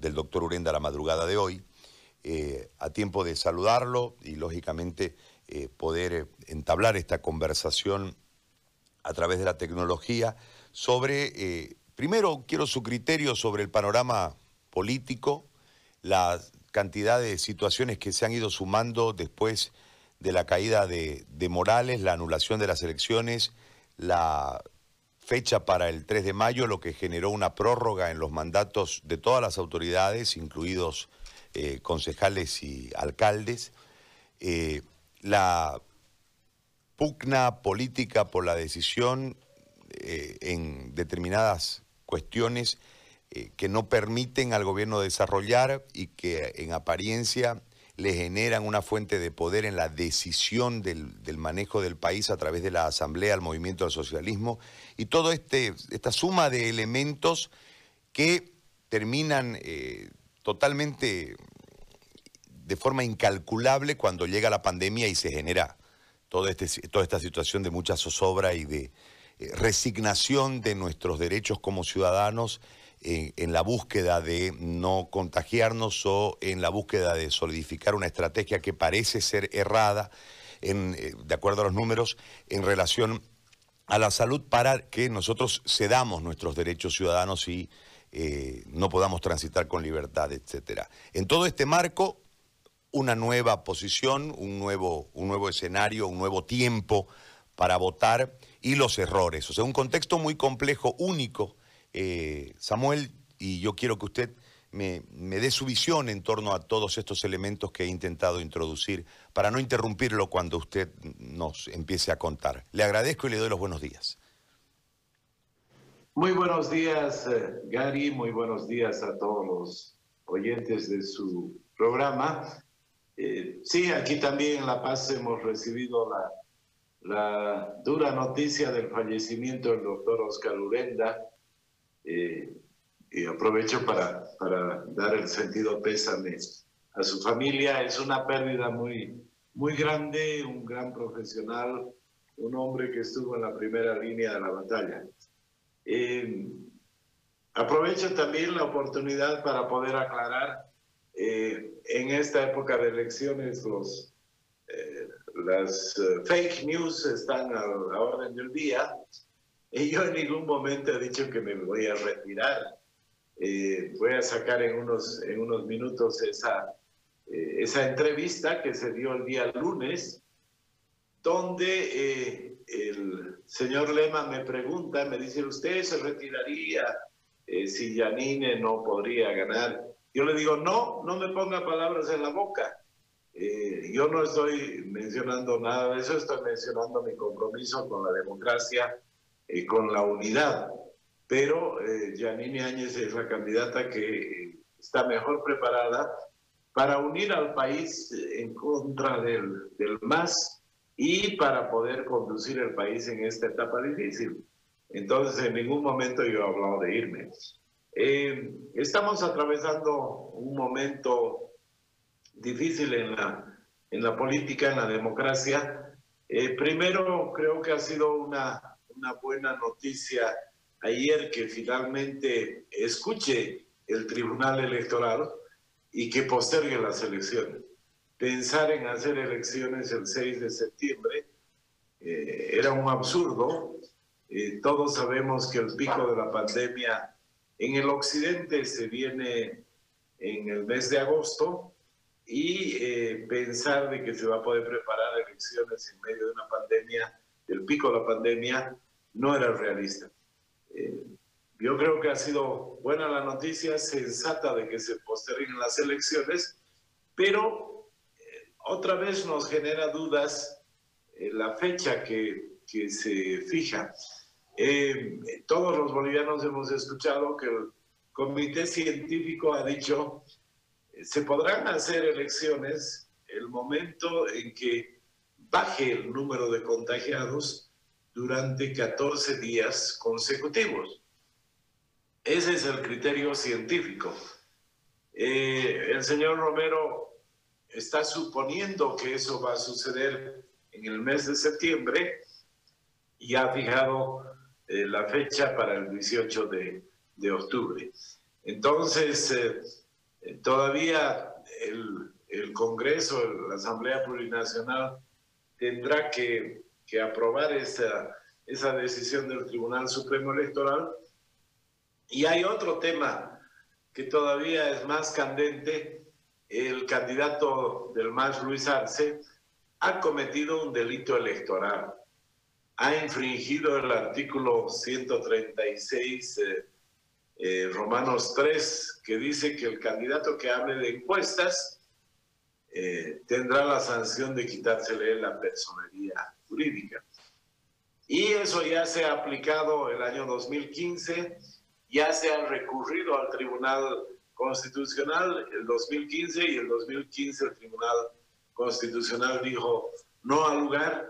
del doctor Urenda la madrugada de hoy, eh, a tiempo de saludarlo y lógicamente eh, poder entablar esta conversación a través de la tecnología sobre, primero quiero su criterio sobre el panorama político, la cantidad de situaciones que se han ido sumando después de la caída de, Morales, la anulación de las elecciones, la fecha para el 3 de mayo, lo que generó una prórroga en los mandatos de todas las autoridades, incluidos eh, concejales y alcaldes, eh, la pugna política por la decisión eh, en determinadas cuestiones que no permiten al gobierno desarrollar y que en apariencia le generan una fuente de poder en la decisión del, manejo del país a través de la Asamblea, el movimiento del socialismo, y toda este, esta suma de elementos que terminan eh, totalmente de forma incalculable cuando llega la pandemia y se genera toda, este, toda esta situación de mucha zozobra y de eh, resignación de nuestros derechos como ciudadanos en, la búsqueda de no contagiarnos o en la búsqueda de solidificar una estrategia que parece ser errada, en, eh, de acuerdo a los números, en relación a la salud para que nosotros cedamos nuestros derechos ciudadanos y eh, no podamos transitar con libertad, etc. En todo este marco, una nueva posición, un nuevo, un nuevo escenario, un nuevo tiempo para votar y los errores. O sea, un contexto muy complejo, único, eh, Samuel, y yo quiero que usted me, dé su visión en torno a todos estos elementos que he intentado introducir para no interrumpirlo cuando usted nos empiece a contar. Le agradezco y le doy los buenos días. Muy buenos días, eh, Gary. Muy buenos días a todos los oyentes de su programa. Eh, sí, aquí también en La Paz hemos recibido la, la dura noticia del fallecimiento del doctor Oscar Urenda, eh, y aprovecho para, para dar el sentido pésame a su familia. Es una pérdida muy, muy grande, un gran profesional, un hombre que estuvo en la primera línea de la batalla. Eh, aprovecho también la oportunidad para poder aclarar eh, en esta época de elecciones los, las fake news están a la orden del día y yo en ningún momento he dicho que me voy a retirar. Eh, voy a sacar en unos, en unos minutos esa, eh, esa entrevista que se dio el día lunes, donde eh, el señor Lema me pregunta, me dice, ¿usted se retiraría si Yanine no podría ganar? Yo le digo, no, no me ponga palabras en la boca. yo no estoy mencionando nada de eso, estoy mencionando mi compromiso con la democracia eh, con la unidad. Pero eh, Janine Áñez es la candidata que está mejor preparada para unir al país en contra del, del MAS y para poder conducir el país en esta etapa difícil. Entonces, en ningún momento yo he hablado de irme. Eh, estamos atravesando un momento difícil en la, en la política, en la democracia. Eh, primero, creo que ha sido una una buena noticia ayer que finalmente escuche el Tribunal Electoral y que postergue las elecciones. Pensar en hacer elecciones el 6 de septiembre eh, era un absurdo. Eh, todos sabemos que el pico de la pandemia en el occidente se viene en el mes de agosto y eh, pensar de que se va a poder preparar elecciones en medio de una pandemia, del pico de la pandemia, no era realista. Eh, yo creo que ha sido buena la noticia, sensata de que se posterguen las elecciones, pero eh, otra vez nos genera dudas eh, la fecha que, que se fija. todos los bolivianos hemos escuchado que el comité científico ha dicho se podrán hacer elecciones el momento en que baje el número de contagiados durante 14 días consecutivos. Ese es el criterio científico. Eh, el señor Romero está suponiendo que eso va a suceder en el mes de septiembre y ha fijado eh, la fecha para el 18 de, octubre. Entonces, Eh, todavía el, el, Congreso, la Asamblea Plurinacional, tendrá que, que aprobar esa, esa decisión del Tribunal Supremo Electoral. Y hay otro tema que todavía es más candente. El candidato del MAS, Luis Arce, ha cometido un delito electoral. Ha infringido el artículo 136 eh, eh, Romanos 3, que dice que el candidato que hable de encuestas eh, tendrá la sanción de quitársele la personería jurídica. Y eso ya se ha aplicado el año 2015, ya se ha recurrido al Tribunal Constitucional el 2015 y el 2015 el Tribunal Constitucional dijo no al lugar.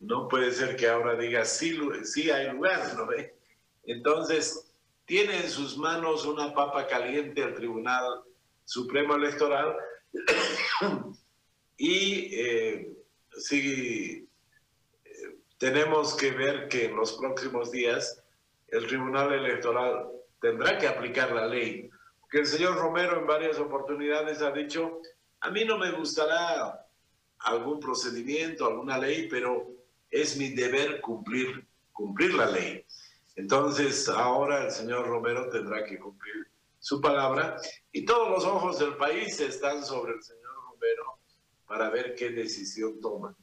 No puede ser que ahora diga sí, sí hay lugar, ¿no ve? Entonces, tiene en sus manos una papa caliente el Tribunal Supremo Electoral y eh, si tenemos que ver que en los próximos días el Tribunal Electoral tendrá que aplicar la ley. Que el señor Romero en varias oportunidades ha dicho, a mí no me gustará algún procedimiento, alguna ley, pero es mi deber cumplir, cumplir la ley. Entonces ahora el señor Romero tendrá que cumplir su palabra y todos los ojos del país están sobre el señor Romero para ver qué decisión toma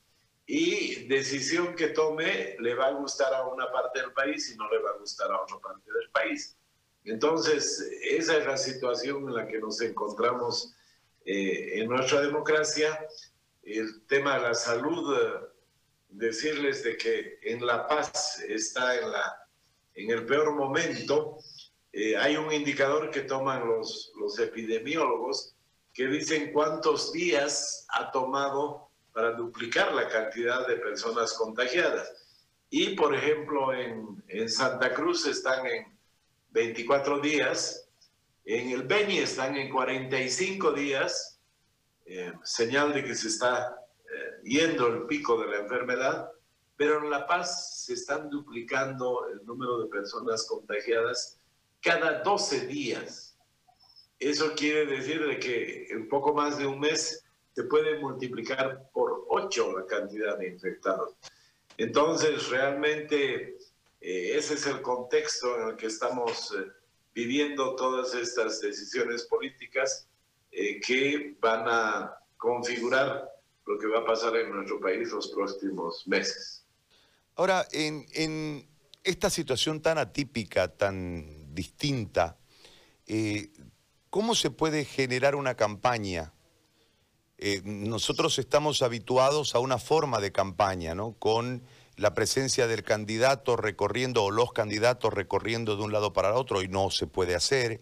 y decisión que tome le va a gustar a una parte del país y no le va a gustar a otra parte del país. Entonces, esa es la situación en la que nos encontramos eh, en nuestra democracia. El tema de la salud, decirles de que en La Paz está en, la, en el peor momento. Eh, hay un indicador que toman los, los epidemiólogos que dicen cuántos días ha tomado para duplicar la cantidad de personas contagiadas. Y, por ejemplo, en, en Santa Cruz están en 24 días, en el Beni están en 45 días, eh, señal de que se está eh, yendo el pico de la enfermedad, pero en La Paz se están duplicando el número de personas contagiadas cada 12 días. Eso quiere decir de que en poco más de un mes se puede multiplicar por 8 la cantidad de infectados. Entonces, realmente eh, ese es el contexto en el que estamos eh, viviendo todas estas decisiones políticas eh, que van a configurar lo que va a pasar en nuestro país los próximos meses. Ahora, en, en esta situación tan atípica, tan distinta, ¿cómo se puede generar una campaña eh, nosotros estamos habituados a una forma de campaña, ¿no? Con la presencia del candidato recorriendo o los candidatos recorriendo de un lado para el otro y no se puede hacer,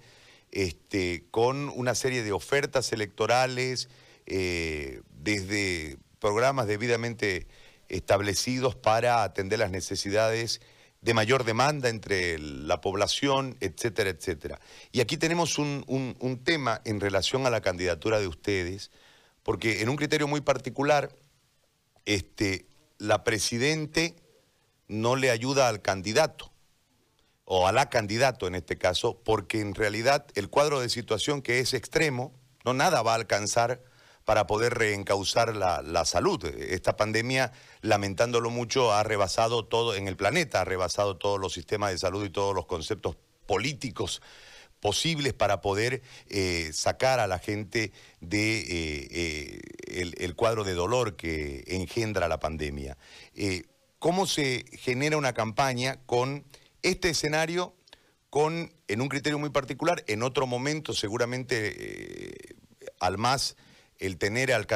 este, con una serie de ofertas electorales, eh, desde programas debidamente establecidos para atender las necesidades de mayor demanda entre la población, etcétera, etcétera. Y aquí tenemos un tema en relación a la candidatura de ustedes, porque en un criterio muy particular, este, la presidente no le ayuda al candidato, o a la candidato en este caso, porque en realidad el cuadro de situación que es extremo, no nada va a alcanzar para poder reencauzar la, la, salud. Esta pandemia, lamentándolo mucho, ha rebasado todo en el planeta, ha rebasado todos los sistemas de salud y todos los conceptos políticos posibles para poder eh, sacar a la gente de eh, eh, el, cuadro de dolor que engendra la pandemia. ¿Cómo se genera una campaña con este escenario, con, en un criterio muy particular, en otro momento seguramente al más el tener al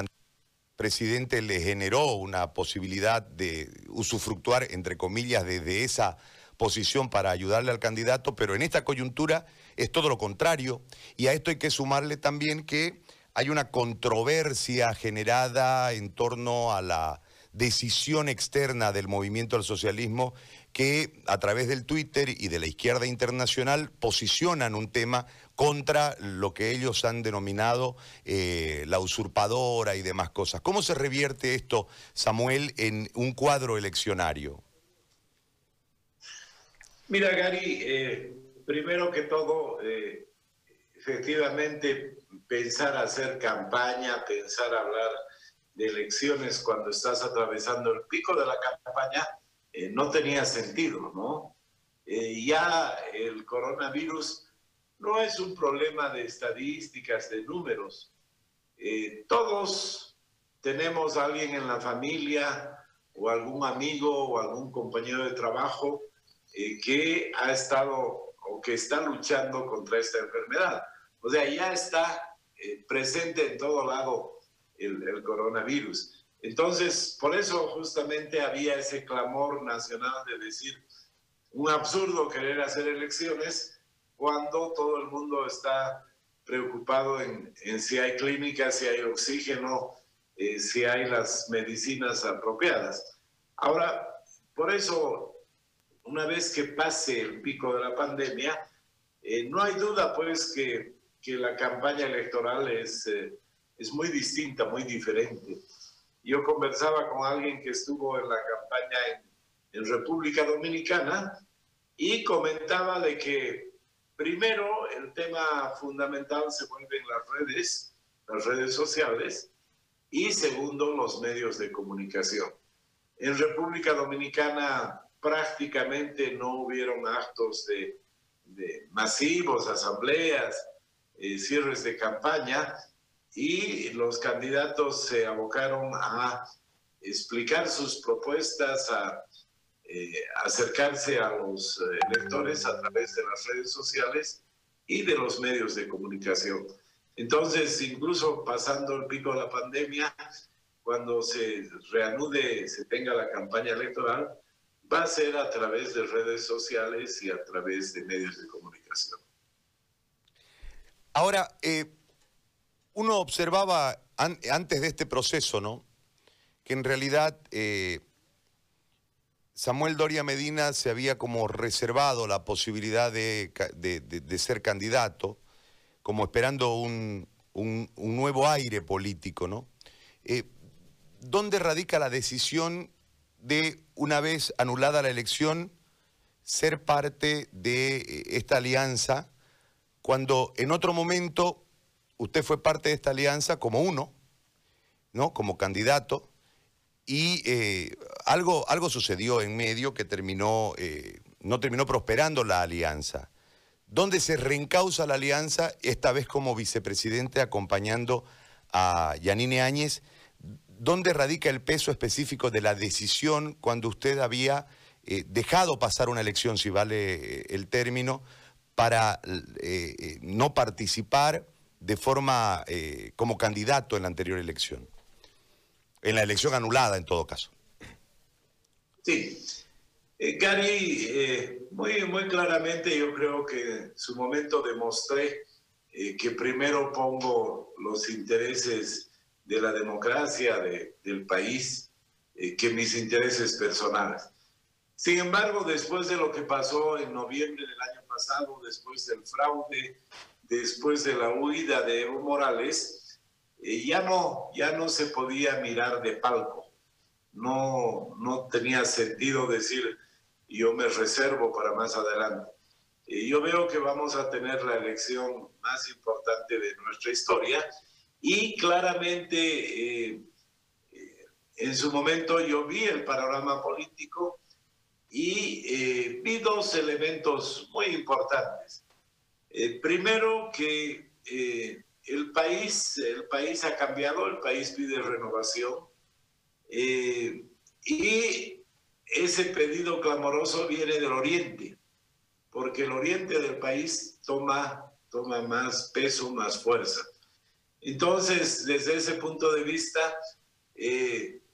presidente le generó una posibilidad de usufructuar, entre comillas, desde esa posición para ayudarle al candidato, pero en esta coyuntura es todo lo contrario. Y a esto hay que sumarle también que hay una controversia generada en torno a la decisión externa del movimiento del socialismo que a través del Twitter y de la izquierda internacional posicionan un tema contra lo que ellos han denominado eh, la usurpadora y demás cosas. ¿Cómo se revierte esto, Samuel, en un cuadro eleccionario? Mira, Gary, eh, primero que todo, eh, efectivamente, pensar hacer campaña, pensar hablar de elecciones cuando estás atravesando el pico de la campaña, eh, no tenía sentido, ¿no? Ya el coronavirus no es un problema de estadísticas, de números. Todos tenemos a alguien en la familia o algún amigo o algún compañero de trabajo que ha estado o que está luchando contra esta enfermedad. O sea, ya está presente en todo lado el, coronavirus. Entonces, por eso justamente había ese clamor nacional de decir, un absurdo querer hacer elecciones cuando todo el mundo está preocupado en, si hay clínicas, si hay oxígeno, eh, si hay las medicinas apropiadas. Ahora, por eso, una vez que pase el pico de la pandemia, eh, no hay duda pues que, que la campaña electoral es... Eh, es muy distinta, muy diferente. Yo conversaba con alguien que estuvo en la campaña en, República Dominicana y comentaba de que primero el tema fundamental se vuelve en las redes, las redes sociales, y segundo los medios de comunicación. En República Dominicana prácticamente no hubieron actos de, masivos, asambleas, eh, cierres de campaña, y los candidatos se abocaron a explicar sus propuestas, a eh, acercarse a los eh, electores a través de las redes sociales y de los medios de comunicación. Entonces, incluso pasando el pico de la pandemia, cuando se reanude, se tenga la campaña electoral, va a ser a través de redes sociales y a través de medios de comunicación. Ahora, eh, uno observaba antes de este proceso, ¿no? Que en realidad eh, Samuel Doria Medina se había como reservado la posibilidad de, ser candidato, como esperando un, nuevo aire político, ¿no? Eh, ¿Dónde radica la decisión de, una vez anulada la elección, ser parte de eh, esta alianza, cuando en otro momento usted fue parte de esta alianza como uno, ¿no? Como candidato, y eh, algo, algo sucedió en medio que terminó, eh, no terminó prosperando la alianza. ¿Dónde se reencausa la alianza, esta vez como vicepresidente acompañando a Yanine Áñez? ¿Dónde radica el peso específico de la decisión cuando usted había eh, dejado pasar una elección, si vale el término, para no participar de forma eh, como candidato en la anterior elección. En la elección anulada, en todo caso. Sí. Eh, Gary, eh, muy, muy claramente yo creo que en su momento demostré que primero pongo los intereses de la democracia del país que mis intereses personales. Sin embargo, después de lo que pasó en noviembre del año pasado, después del fraude, después de la huida de Evo Morales, eh, ya, no, ya no se podía mirar de palco. No, no tenía sentido decir yo me reservo para más adelante. Eh, yo veo que vamos a tener la elección más importante de nuestra historia y claramente eh, en su momento yo vi el panorama político y vi dos elementos muy importantes. Eh, primero que eh, el, país, el país ha cambiado, el país pide renovación eh, y ese pedido clamoroso viene del oriente, porque el oriente del país toma, toma más peso, más fuerza. Entonces, desde ese punto de vista,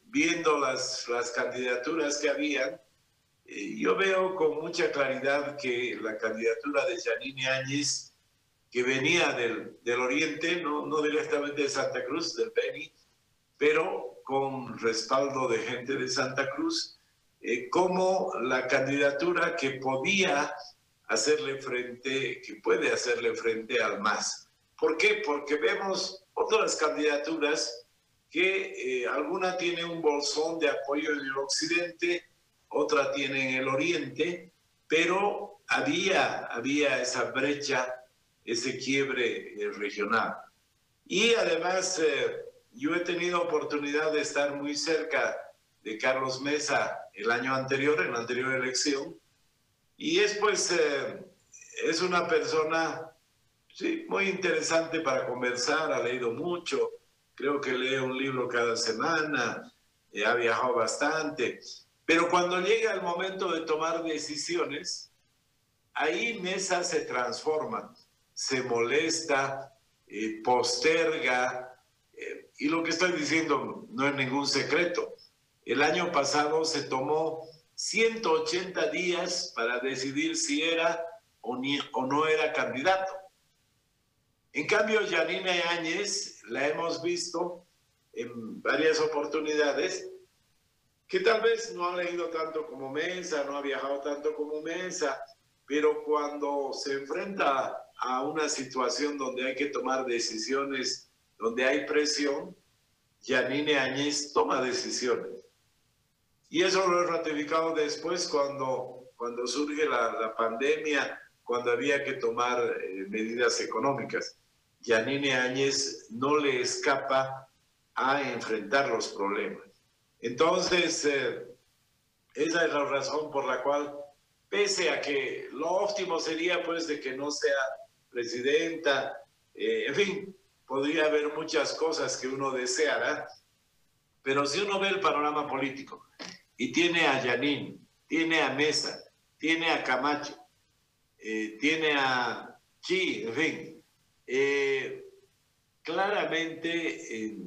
viendo las, las candidaturas que habían, eh, yo veo con mucha claridad que la candidatura de Janine Áñez, que venía del, del oriente, no, no, directamente de Santa Cruz, del Beni, pero con respaldo de gente de Santa Cruz, eh, como la candidatura que podía hacerle frente, que puede hacerle frente al MAS. ¿Por qué? Porque vemos otras candidaturas que eh, alguna tiene un bolsón de apoyo en el occidente, otra tiene en el oriente, pero había, había esa brecha, ese quiebre eh, regional. Y además, eh, yo he tenido oportunidad de estar muy cerca de Carlos Mesa el año anterior, en la anterior elección, y es pues, eh, es una persona sí, muy interesante para conversar, ha leído mucho, creo que lee un libro cada semana, eh, ha viajado bastante, pero cuando llega el momento de tomar decisiones, ahí Mesa se transforma, se molesta, eh, posterga, eh, y lo que estoy diciendo no es ningún secreto. El año pasado se tomó 180 días para decidir si era o, o no era candidato. En cambio, Janine Áñez la hemos visto en varias oportunidades que tal vez no ha leído tanto como Mesa, no ha viajado tanto como Mesa, pero cuando se enfrenta a una situación donde hay que tomar decisiones, donde hay presión, Janine Áñez toma decisiones. Y eso lo he ratificado después cuando, cuando surge la, la pandemia, cuando había que tomar eh, medidas económicas. Yanine Áñez no le escapa a enfrentar los problemas. Entonces, eh, esa es la razón por la cual, pese a que lo óptimo sería pues de que no sea presidenta, eh, en fin, podría haber muchas cosas que uno deseara, pero si uno ve el panorama político y tiene a Yanin, tiene a Mesa, tiene a Camacho, eh, tiene a Chi, en fin, eh, claramente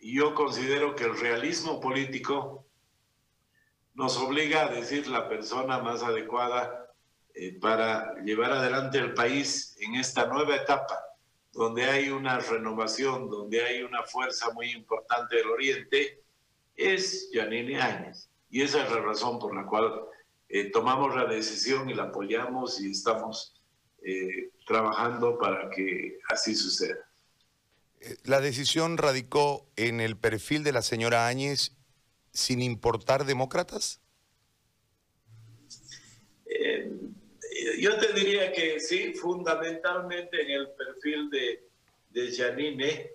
yo considero que el realismo político nos obliga a decir la persona más adecuada eh, para llevar adelante el país en esta nueva etapa, donde hay una renovación, donde hay una fuerza muy importante del Oriente, es Yanine Áñez. Y esa es la razón por la cual eh, tomamos la decisión y la apoyamos y estamos eh, trabajando para que así suceda. Eh, ¿La decisión radicó en el perfil de la señora Áñez sin importar demócratas? yo te diría que sí, fundamentalmente en el perfil de, de Janine,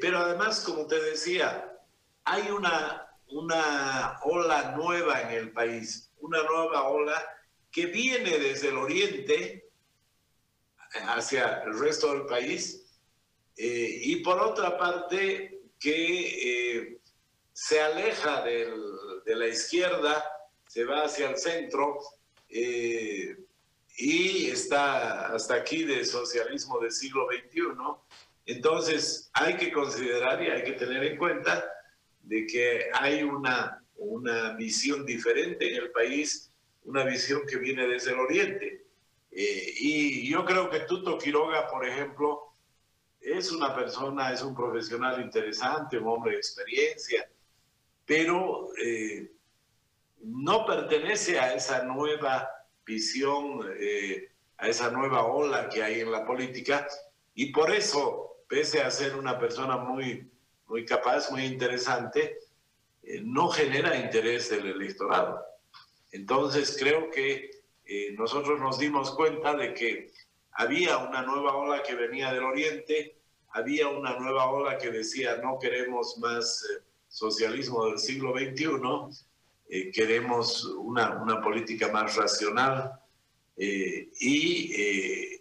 pero además, como te decía, hay una, una ola nueva en el país una nueva ola que viene desde el oriente hacia el resto del país eh, y por otra parte que eh, se aleja de la izquierda, se va hacia el centro eh, y está hasta aquí del socialismo del siglo XXI. Entonces hay que considerar y hay que tener en cuenta de que hay una una visión diferente en el país, una visión que viene desde el oriente. Eh, y yo creo que Tuto Quiroga, por ejemplo, es una persona, es un profesional interesante, un hombre de experiencia, pero eh, no pertenece a esa nueva visión, eh, a esa nueva ola que hay en la política, y por eso, pese a ser una persona muy, muy capaz, muy interesante, eh, no genera interés del electorado. Entonces creo que eh, nosotros nos dimos cuenta de que había una nueva ola que venía del oriente, había una nueva ola que decía no queremos más eh, socialismo del siglo XXI, queremos una, una, política más racional y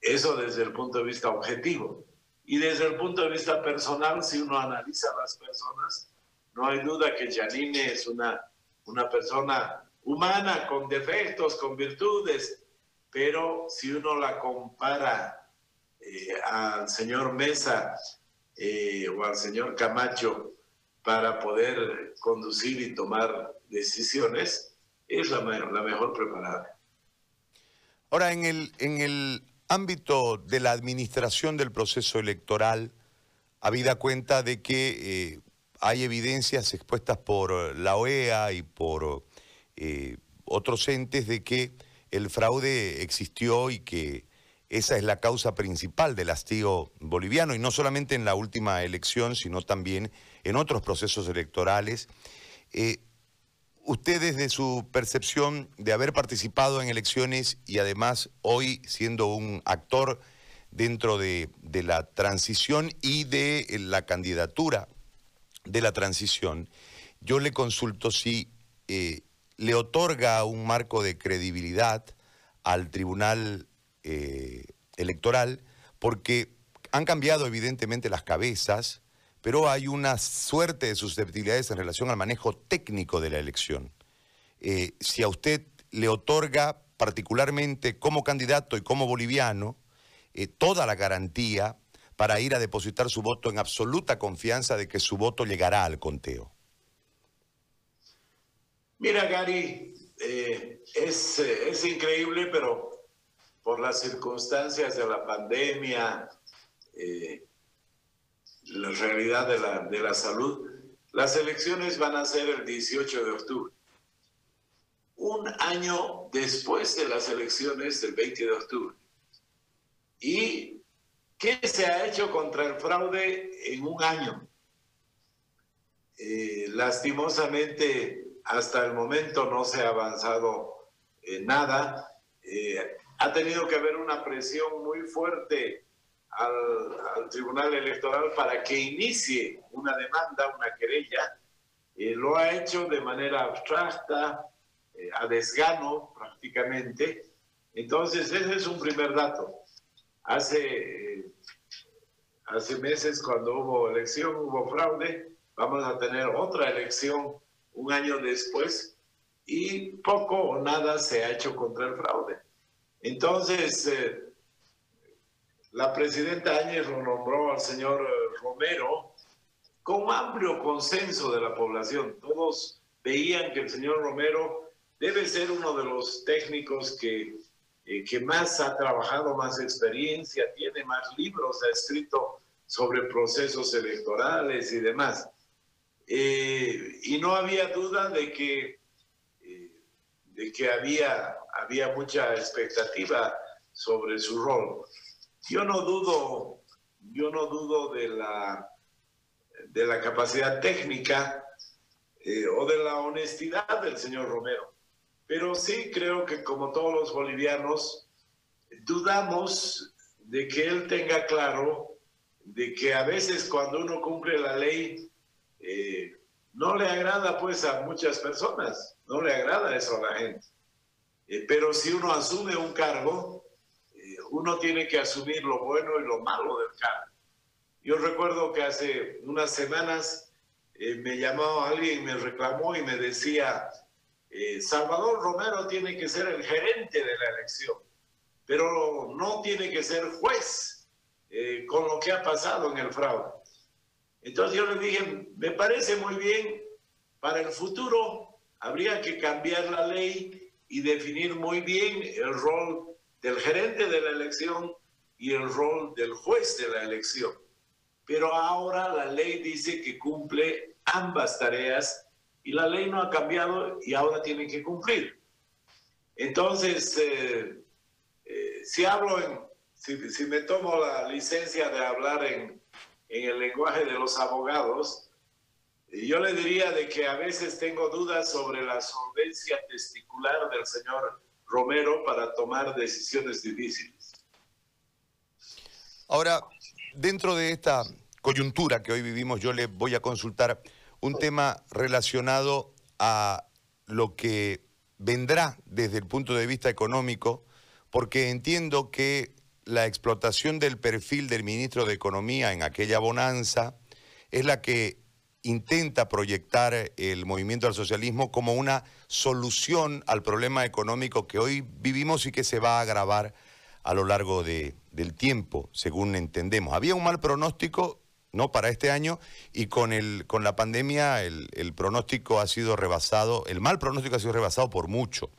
eso desde el punto de vista objetivo. Y desde el punto de vista personal, si uno analiza a las personas, no hay duda que Janine es una, una persona humana, con defectos, con virtudes, pero si uno la compara eh, al señor Mesa eh, o al señor Camacho para poder conducir y tomar decisiones, es la, la mejor preparada. Ahora, en el, en el ámbito de la administración del proceso electoral, habida cuenta de que eh, hay evidencias expuestas por la OEA y por eh, otros entes de que el fraude existió y que esa es la causa principal del hastío boliviano, y no solamente en la última elección, sino también en otros procesos electorales. Eh, usted desde su percepción de haber participado en elecciones y además hoy siendo un actor dentro de, la transición y de la candidatura de la transición, yo le consulto si eh, le otorga un marco de credibilidad al Tribunal eh, Electoral, porque han cambiado evidentemente las cabezas, pero hay una suerte de susceptibilidades en relación al manejo técnico de la elección. Eh, si a usted le otorga particularmente como candidato y como boliviano eh, toda la garantía para ir a depositar su voto en absoluta confianza de que su voto llegará al conteo. Mira, Gary, eh, es, es increíble, pero por las circunstancias de la pandemia, la realidad de la, de la salud, las elecciones van a ser el 18 de octubre un año después de las elecciones del 20 de octubre. ¿Y qué se ha hecho contra el fraude en un año? Eh, lastimosamente, hasta el momento no se ha avanzado en nada. Eh, ha tenido que haber una presión muy fuerte al, Tribunal Electoral para que inicie una demanda, una querella. Eh, lo ha hecho de manera abstracta, eh, a desgano prácticamente. Entonces, ese es un primer dato. Hace, eh, hace meses, cuando hubo elección, hubo fraude, vamos a tener otra elección un año después y poco o nada se ha hecho contra el fraude. Entonces, eh, la presidenta Áñez lo nombró al señor Romero con amplio consenso de la población. Todos veían que el señor Romero debe ser uno de los técnicos que, eh, que más ha trabajado, más experiencia, tiene más libros, ha escrito sobre procesos electorales y demás. Eh, y no había duda de que, eh, de que había, había mucha expectativa sobre su rol. Yo no dudo, yo no dudo de la, de la capacidad técnica o de la honestidad del señor Romero. Pero sí creo que como todos los bolivianos, dudamos de que él tenga claro de que a veces cuando uno cumple la ley, eh, no le agrada pues a muchas personas, no le agrada eso a la gente. Eh, pero si uno asume un cargo, eh, uno tiene que asumir lo bueno y lo malo del cargo. Yo recuerdo que hace unas semanas me llamó alguien, me reclamó y me decía, Salvador Romero tiene que ser el gerente de la elección, pero no tiene que ser juez con lo que ha pasado en el fraude. Entonces yo le dije, me parece muy bien, para el futuro habría que cambiar la ley y definir muy bien el rol del gerente de la elección y el rol del juez de la elección. Pero ahora la ley dice que cumple ambas tareas y la ley no ha cambiado y ahora tienen que cumplir. Entonces, eh, eh, si hablo en, si, me tomo la licencia de hablar en, en el lenguaje de los abogados, yo le diría de que a veces tengo dudas sobre la solvencia testicular del señor Romero para tomar decisiones difíciles. Ahora, dentro de esta coyuntura que hoy vivimos, yo le voy a consultar un tema relacionado a lo que vendrá desde el punto de vista económico, porque entiendo que la explotación del perfil del ministro de Economía en aquella bonanza es la que intenta proyectar el movimiento al socialismo como una solución al problema económico que hoy vivimos y que se va a agravar a lo largo del tiempo, según entendemos. Había un mal pronóstico ¿no? para este año y con, el, con la pandemia el, pronóstico ha sido rebasado, el mal pronóstico ha sido rebasado por mucho.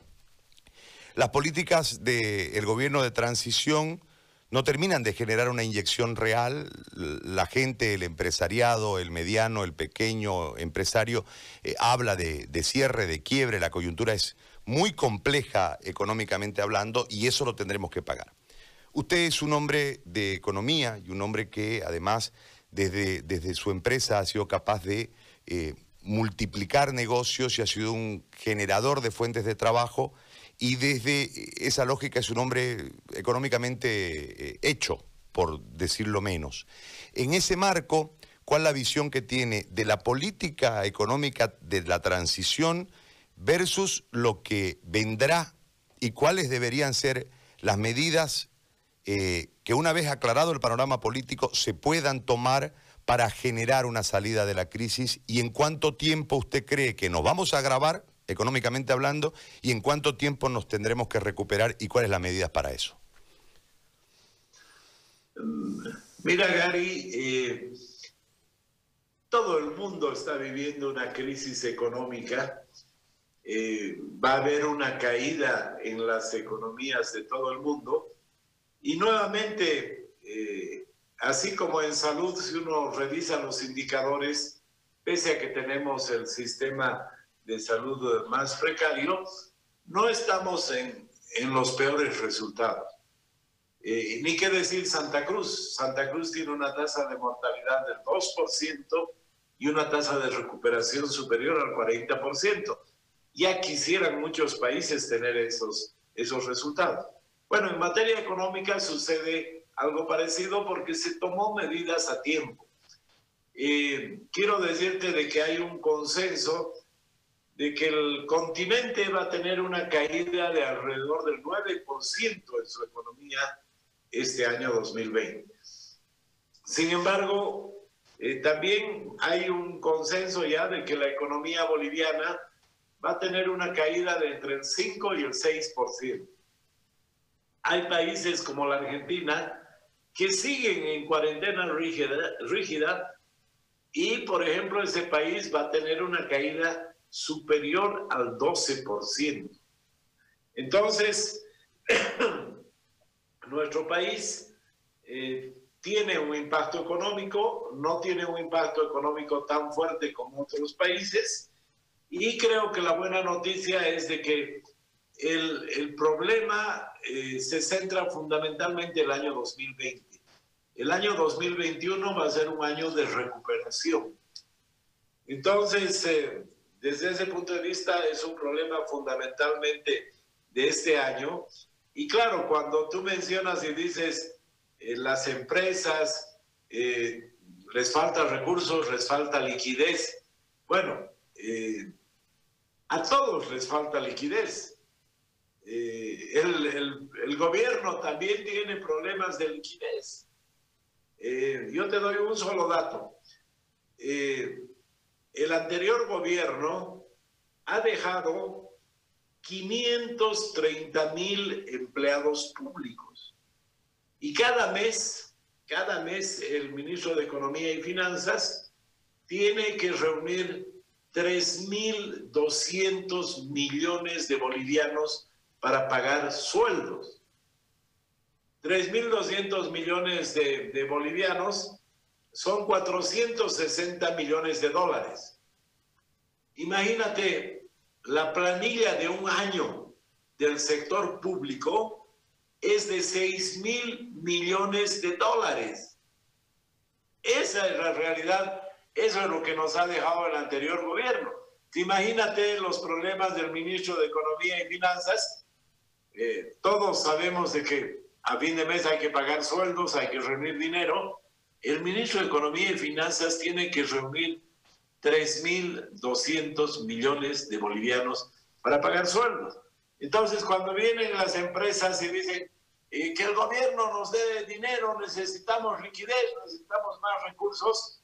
Las políticas del gobierno de transición no terminan de generar una inyección real. La gente, el empresariado, el mediano, el pequeño empresario eh, habla de, cierre, de quiebre, la coyuntura es muy compleja económicamente hablando y eso lo tendremos que pagar. Usted es un hombre de economía y un hombre que además desde, desde su empresa ha sido capaz de eh, multiplicar negocios y ha sido un generador de fuentes de trabajo y desde esa lógica es un hombre económicamente eh, hecho, por decirlo menos. En ese marco, ¿cuál es la visión que tiene de la política económica de la transición versus lo que vendrá y cuáles deberían ser las medidas eh, que una vez aclarado el panorama político se puedan tomar para generar una salida de la crisis y en cuánto tiempo usted cree que nos vamos a agravar económicamente hablando y en cuánto tiempo nos tendremos que recuperar y cuáles las medidas para eso. Mira Gary, eh, todo el mundo está viviendo una crisis económica. Eh, va a haber una caída en las economías de todo el mundo y nuevamente, eh, así como en salud, si uno revisa los indicadores, pese a que tenemos el sistema de salud más precario, no estamos en, en los peores resultados. Eh, ni qué decir Santa Cruz. Santa Cruz tiene una tasa de mortalidad del 2% y una tasa de recuperación superior al 40%. Ya quisieran muchos países tener esos, esos resultados. Bueno, en materia económica sucede algo parecido porque se tomó medidas a tiempo. Eh, quiero decirte de que hay un consenso de que el continente va a tener una caída de alrededor del 9% en su economía este año 2020. Sin embargo, eh, también hay un consenso ya de que la economía boliviana va a tener una caída de entre el 5 y el 6%. Hay países como la Argentina que siguen en cuarentena rígida, y, por ejemplo, ese país va a tener una caída superior al 12%. Entonces, nuestro país eh, tiene un impacto económico, no tiene un impacto económico tan fuerte como otros países, y creo que la buena noticia es de que el, el problema eh, se centra fundamentalmente en el año 2020. El año 2021 va a ser un año de recuperación. Entonces, eh, desde ese punto de vista, es un problema fundamentalmente de este año. Y claro, cuando tú mencionas y dices, eh, las empresas les falta recursos, les falta liquidez. Bueno, a todos les falta liquidez. Eh, el, gobierno también tiene problemas de liquidez. Eh, yo te doy un solo dato. El anterior gobierno ha dejado 530 mil empleados públicos. Y cada mes, cada mes el ministro de Economía y Finanzas tiene que reunir 3.200 millones de bolivianos para pagar sueldos. 3.200 millones de, de bolivianos son 460 millones de dólares. Imagínate la planilla de un año del sector público es de 6 mil millones de dólares. Esa es la realidad, eso es lo que nos ha dejado el anterior gobierno. Imagínate los problemas del ministro de Economía y Finanzas eh, todos sabemos de que a fin de mes hay que pagar sueldos, hay que reunir dinero. El ministro de Economía y Finanzas tiene que reunir 3.200 millones de bolivianos para pagar sueldos. Entonces, cuando vienen las empresas y dicen eh, que el gobierno nos dé dinero, necesitamos liquidez, necesitamos más recursos,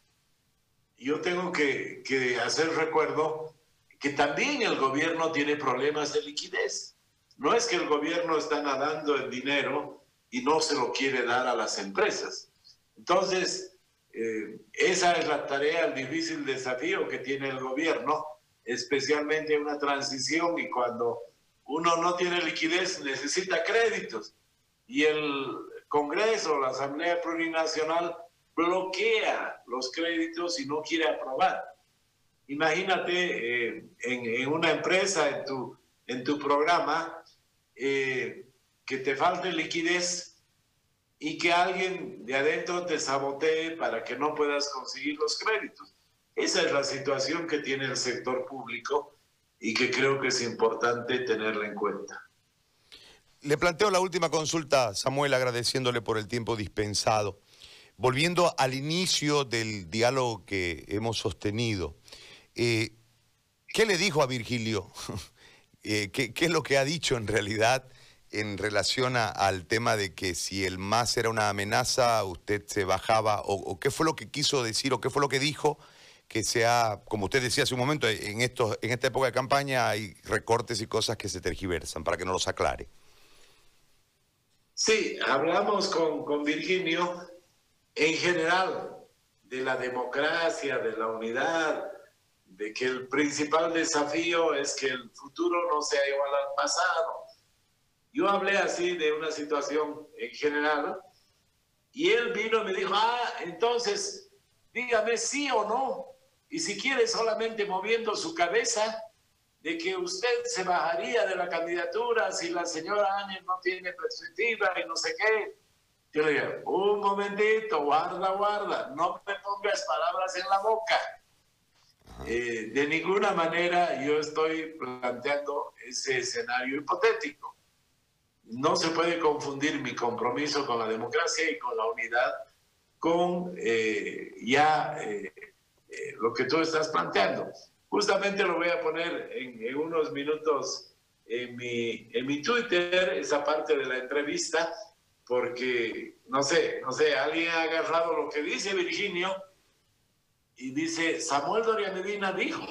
yo tengo que, hacer recuerdo que también el gobierno tiene problemas de liquidez. No es que el gobierno está nadando en dinero y no se lo quiere dar a las empresas. Entonces, eh, esa es la tarea, el difícil desafío que tiene el gobierno, especialmente en una transición y cuando uno no tiene liquidez necesita créditos. Y el Congreso, la Asamblea Plurinacional, bloquea los créditos y no quiere aprobar. Imagínate eh, en, una empresa, en tu, en tu programa, eh, que te falte liquidez y que alguien de adentro te sabotee para que no puedas conseguir los créditos. Esa es la situación que tiene el sector público y que creo que es importante tenerla en cuenta. Le planteo la última consulta, Samuel, agradeciéndole por el tiempo dispensado. Volviendo al inicio del diálogo que hemos sostenido, eh, ¿qué le dijo a Virgilio? Eh, ¿qué, es lo que ha dicho en realidad en relación al tema de que si el MAS era una amenaza, usted se bajaba? O, qué fue lo que quiso decir o qué fue lo que dijo? que sea, como usted decía hace un momento, en, estos, en esta época de campaña hay recortes y cosas que se tergiversan, para que nos los aclare. Sí, hablamos con, con Virginio en general de la democracia, de la unidad, de que el principal desafío es que el futuro no sea igual al pasado. Yo hablé así de una situación en general y él vino y me dijo, ah, entonces dígame sí o no. Y si quiere solamente moviendo su cabeza de que usted se bajaría de la candidatura si la señora Áñez no tiene perspectiva y no sé qué. Yo le digo, un momentito, guarda, guarda, no me pongas palabras en la boca. Eh, de ninguna manera yo estoy planteando ese escenario hipotético. No se puede confundir mi compromiso con la democracia y con la unidad con eh, ya eh, lo que tú estás planteando. Justamente lo voy a poner en, unos minutos en mi, en mi Twitter, esa parte de la entrevista, porque, no sé, no sé, alguien ha agarrado lo que dice Virginio y dice, Samuel Doria Medina dijo.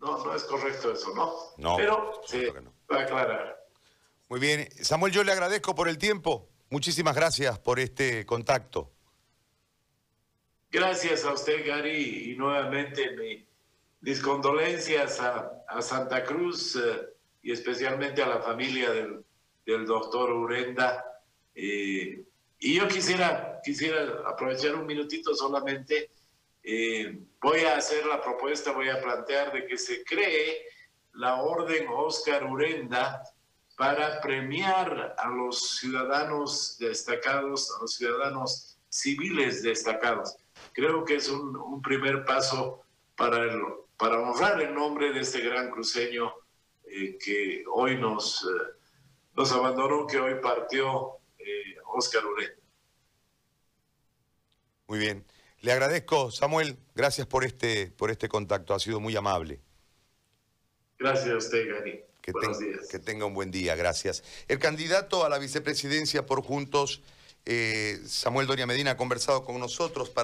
No, no es correcto eso, ¿no? No. Pero sí, va a aclarar. Muy bien. Samuel, yo le agradezco por el tiempo. Muchísimas gracias por este contacto. Gracias a usted, Gary, y nuevamente mis condolencias a, Santa Cruz eh, y especialmente a la familia del, del doctor Urenda. Eh, y yo quisiera, quisiera aprovechar un minutito solamente. Eh, voy a hacer la propuesta, voy a plantear de que se cree la orden Oscar Urenda para premiar a los ciudadanos destacados, a los ciudadanos civiles destacados. Creo que es un, primer paso para, para honrar el nombre de este gran cruceño eh, que hoy nos, nos abandonó, que hoy partió Oscar Uré. Muy bien. Le agradezco, Samuel, gracias por este, por este contacto, ha sido muy amable. Gracias a usted, Gary. Que, que tenga un buen día, gracias. El candidato a la vicepresidencia por Juntos, eh, Samuel Doria Medina, ha conversado con nosotros para...